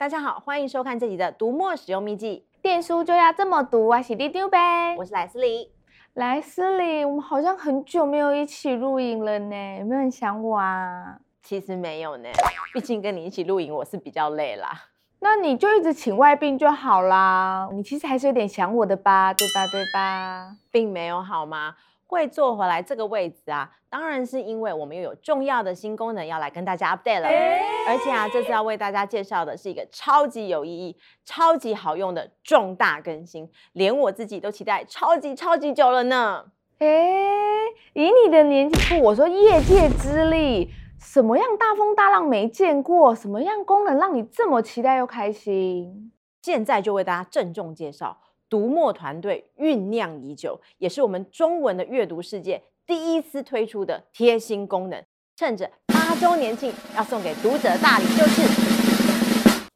大家好，欢迎收看这集的读墨使用秘籍。电书就要这么读，我是里长伯，我是莱斯里。莱斯里，我们好像很久没有一起录影了呢，有没有很想我啊？其实没有呢，毕竟跟你一起录影我是比较累啦。那你就一直请外宾就好啦。你其实还是有点想我的吧，对吧？对吧？并没有好吗？会坐回来这个位置啊，当然是因为我们又有重要的新功能要来跟大家 update 了。欸、而且啊，这次要为大家介绍的是一个超级有意义、超级好用的重大更新，连我自己都期待超级超级久了呢。哎、欸，以你的年纪，我说业界之力，什么样大风大浪没见过？什么样功能让你这么期待又开心？现在就为大家郑重介绍。读墨团队酝酿已久，也是我们中文的阅读世界第一次推出的贴心功能。趁着八周年庆，要送给读者的大礼就是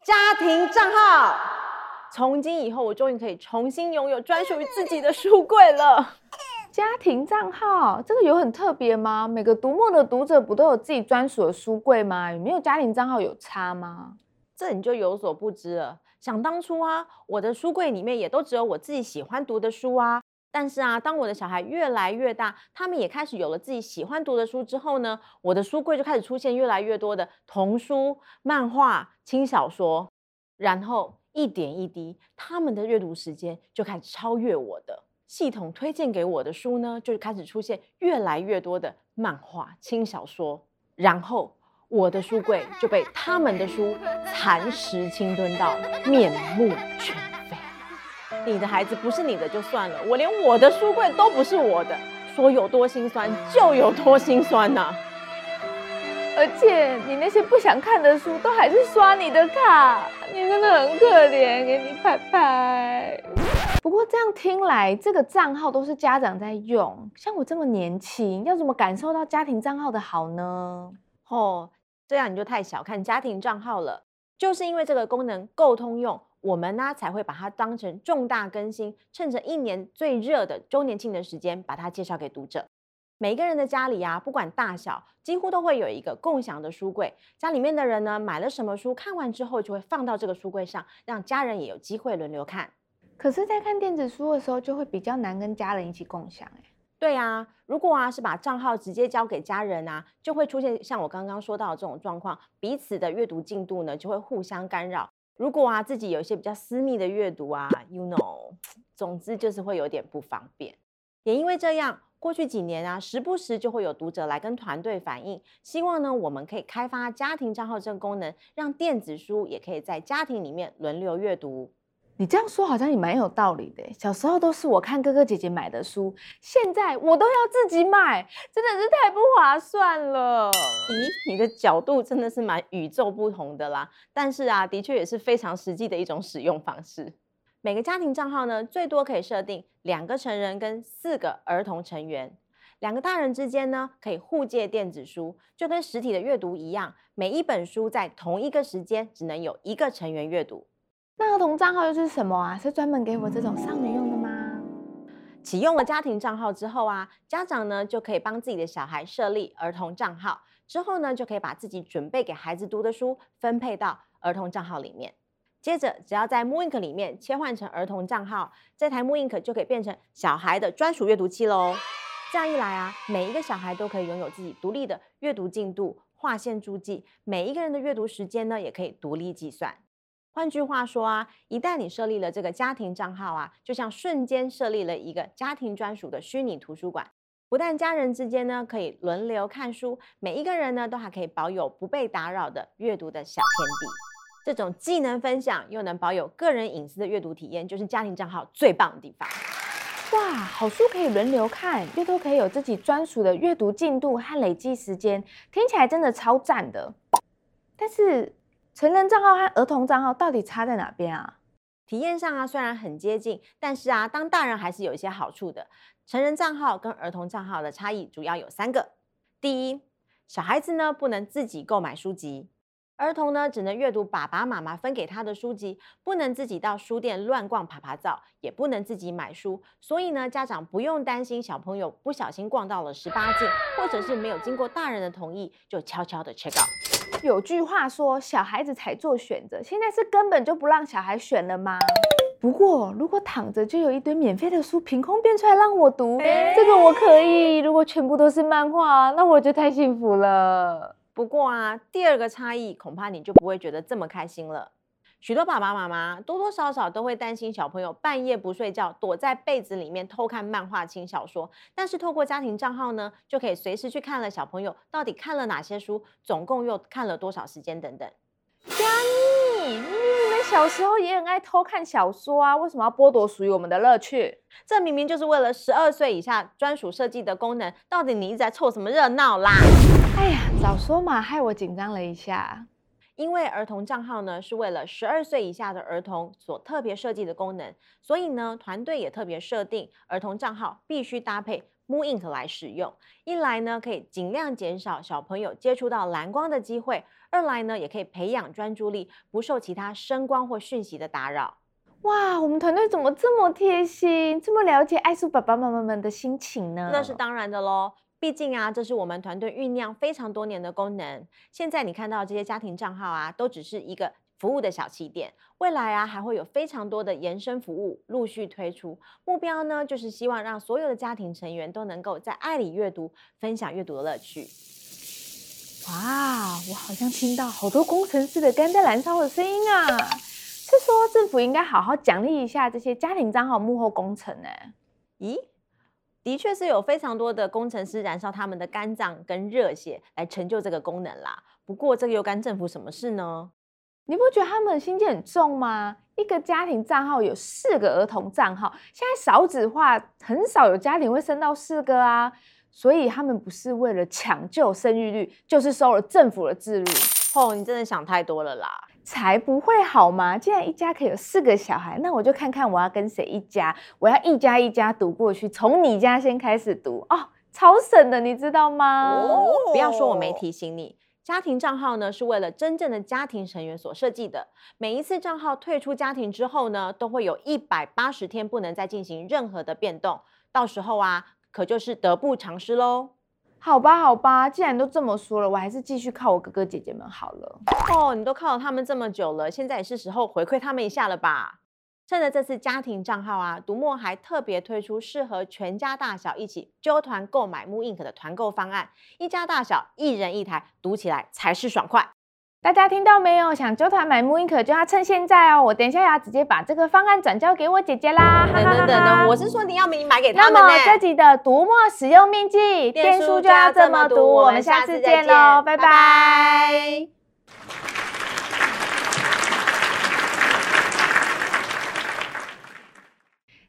家庭账号。从今以后，我终于可以重新拥有专属于自己的书柜了。家庭账号这个有很特别吗？每个读墨的读者不都有自己专属的书柜吗？有没有家庭账号有差吗？这你就有所不知了。想当初啊，我的书柜里面也都只有我自己喜欢读的书啊。但是啊，当我的小孩越来越大，他们也开始有了自己喜欢读的书之后呢，我的书柜就开始出现越来越多的童书、漫画、轻小说，然后一点一滴，他们的阅读时间就开始超越我的。系统推荐给我的书呢，就开始出现越来越多的漫画、轻小说，然后。我的书柜就被他们的书蚕食侵吞到面目全非。你的孩子不是你的就算了，我连我的书柜都不是我的，说有多心酸就有多心酸呐、而且你那些不想看的书都还是刷你的卡，你真的很可怜，给你拍拍。不过这样听来，这个账号都是家长在用，像我这么年轻，要怎么感受到家庭账号的好呢？哦。这样你就太小看家庭账号了，就是因为这个功能够通用，我们呢才会把它当成重大更新，趁着一年最热的周年庆的时间，把它介绍给读者。每一个人的家里啊，不管大小，几乎都会有一个共享的书柜。家里面的人呢，买了什么书，看完之后就会放到这个书柜上，让家人也有机会轮流看。可是，在看电子书的时候，就会比较难跟家人一起共享欸。对啊，如果啊是把账号直接交给家人啊，就会出现像我刚刚说到的这种状况，彼此的阅读进度呢就会互相干扰。如果啊自己有一些比较私密的阅读啊，you know，总之就是会有点不方便。也因为这样，过去几年啊，时不时就会有读者来跟团队反映，希望呢我们可以开发家庭账号这个功能，让电子书也可以在家庭里面轮流阅读。你这样说好像也蛮有道理的。小时候都是我看哥哥姐姐买的书，现在我都要自己买，真的是太不划算了。咦，你的角度真的是蛮与众不同的啦。但是啊，的确也是非常实际的一种使用方式。每个家庭账号呢，最多可以设定两个成人跟四个儿童成员，两个大人之间呢可以互借电子书，就跟实体的阅读一样，每一本书在同一个时间只能有一个成员阅读。那儿童账号又是什么啊？是专门给我这种少女用的吗？启用了家庭账号之后啊，家长呢就可以帮自己的小孩设立儿童账号，之后呢就可以把自己准备给孩子读的书分配到儿童账号里面。接着，只要在 Moink 里面切换成儿童账号，这台 mooInk 就可以变成小孩的专属阅读器喽。这样一来啊，每一个小孩都可以拥有自己独立的阅读进度、划线注记，每一个人的阅读时间呢也可以独立计算。换句话说啊，一旦你设立了这个家庭账号啊，就像瞬间设立了一个家庭专属的虚拟图书馆。不但家人之间呢可以轮流看书，每一个人呢都还可以保有不被打扰的阅读的小天地。这种既能分享又能保有个人隐私的阅读体验，就是家庭账号最棒的地方。哇，好书可以轮流看，又都可以有自己专属的阅读进度和累计时间，听起来真的超赞的。但是。成人账号和儿童账号到底差在哪边啊？体验上啊，虽然很接近，但是啊，当大人还是有一些好处的。成人账号跟儿童账号的差异主要有三个：第一，小孩子呢不能自己购买书籍，儿童呢只能阅读爸爸妈妈分给他的书籍，不能自己到书店乱逛爬爬照，也不能自己买书。所以呢，家长不用担心小朋友不小心逛到了十八禁，或者是没有经过大人的同意就悄悄的 check out。有句话说，小孩子才做选择，现在是根本就不让小孩选了吗？不过，如果躺着就有一堆免费的书凭空变出来让我读，欸、这个我可以。如果全部都是漫画，那我就太幸福了。不过啊，第二个差异恐怕你就不会觉得这么开心了。许多爸爸妈妈多多少少都会担心小朋友半夜不睡觉，躲在被子里面偷看漫画、轻小说。但是透过家庭账号呢，就可以随时去看了小朋友到底看了哪些书，总共又看了多少时间等等。佳妮，你们小时候也很爱偷看小说啊，为什么要剥夺属于我们的乐趣？这明明就是为了十二岁以下专属设计的功能，到底你一直在凑什么热闹啦？哎呀，早说嘛，害我紧张了一下。因为儿童账号呢是为了十二岁以下的儿童所特别设计的功能，所以呢团队也特别设定儿童账号必须搭配 Moonink 来使用。一来呢可以尽量减少小朋友接触到蓝光的机会，二来呢也可以培养专注力，不受其他声光或讯息的打扰。哇，我们团队怎么这么贴心，这么了解爱素爸爸妈妈们的心情呢？那是当然的喽。毕竟啊，这是我们团队酝酿非常多年的功能。现在你看到这些家庭账号啊，都只是一个服务的小起点。未来啊，还会有非常多的延伸服务陆续推出。目标呢，就是希望让所有的家庭成员都能够在爱里阅读，分享阅读的乐趣。哇，我好像听到好多工程师的肝在燃烧的声音啊！是说政府应该好好奖励一下这些家庭账号幕后工程呢？咦？的确是有非常多的工程师燃烧他们的肝脏跟热血来成就这个功能啦。不过这个又干政府什么事呢？你不觉得他们心机很重吗？一个家庭账号有四个儿童账号，现在少子化，很少有家庭会生到四个啊。所以他们不是为了抢救生育率，就是收了政府的制度。哦，你真的想太多了啦。才不会好吗？既然一家可以有四个小孩，那我就看看我要跟谁一家，我要一家一家读过去，从你家先开始读哦，超省的，你知道吗？不要说我没提醒你，家庭账号呢是为了真正的家庭成员所设计的。每一次账号退出家庭之后呢，都会有一百八十天不能再进行任何的变动，到时候啊，可就是得不偿失喽。好吧，好吧，既然都这么说了，我还是继续靠我哥哥姐姐们好了。哦，你都靠了他们这么久了，现在也是时候回馈他们一下了吧？趁着这次家庭账号啊，独墨还特别推出适合全家大小一起揪团购买 mooInk 的团购方案，一家大小一人一台，读起来才是爽快。大家听到没有？想揪团买 mooInk 就要趁现在哦！我等一下要直接把这个方案转交给我姐姐啦！等等等等，我是说你要明买给他们。那么这集的读墨使用秘技，电书就要这么读。我们下次见喽，拜拜！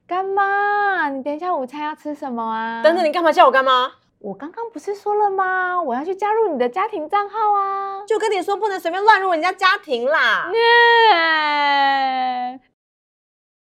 干妈，你等一下午餐要吃什么啊？等等，你干嘛叫我干妈？我刚刚不是说了吗？我要去加入你的家庭账号啊！就跟你说不能随便乱入人家家庭啦。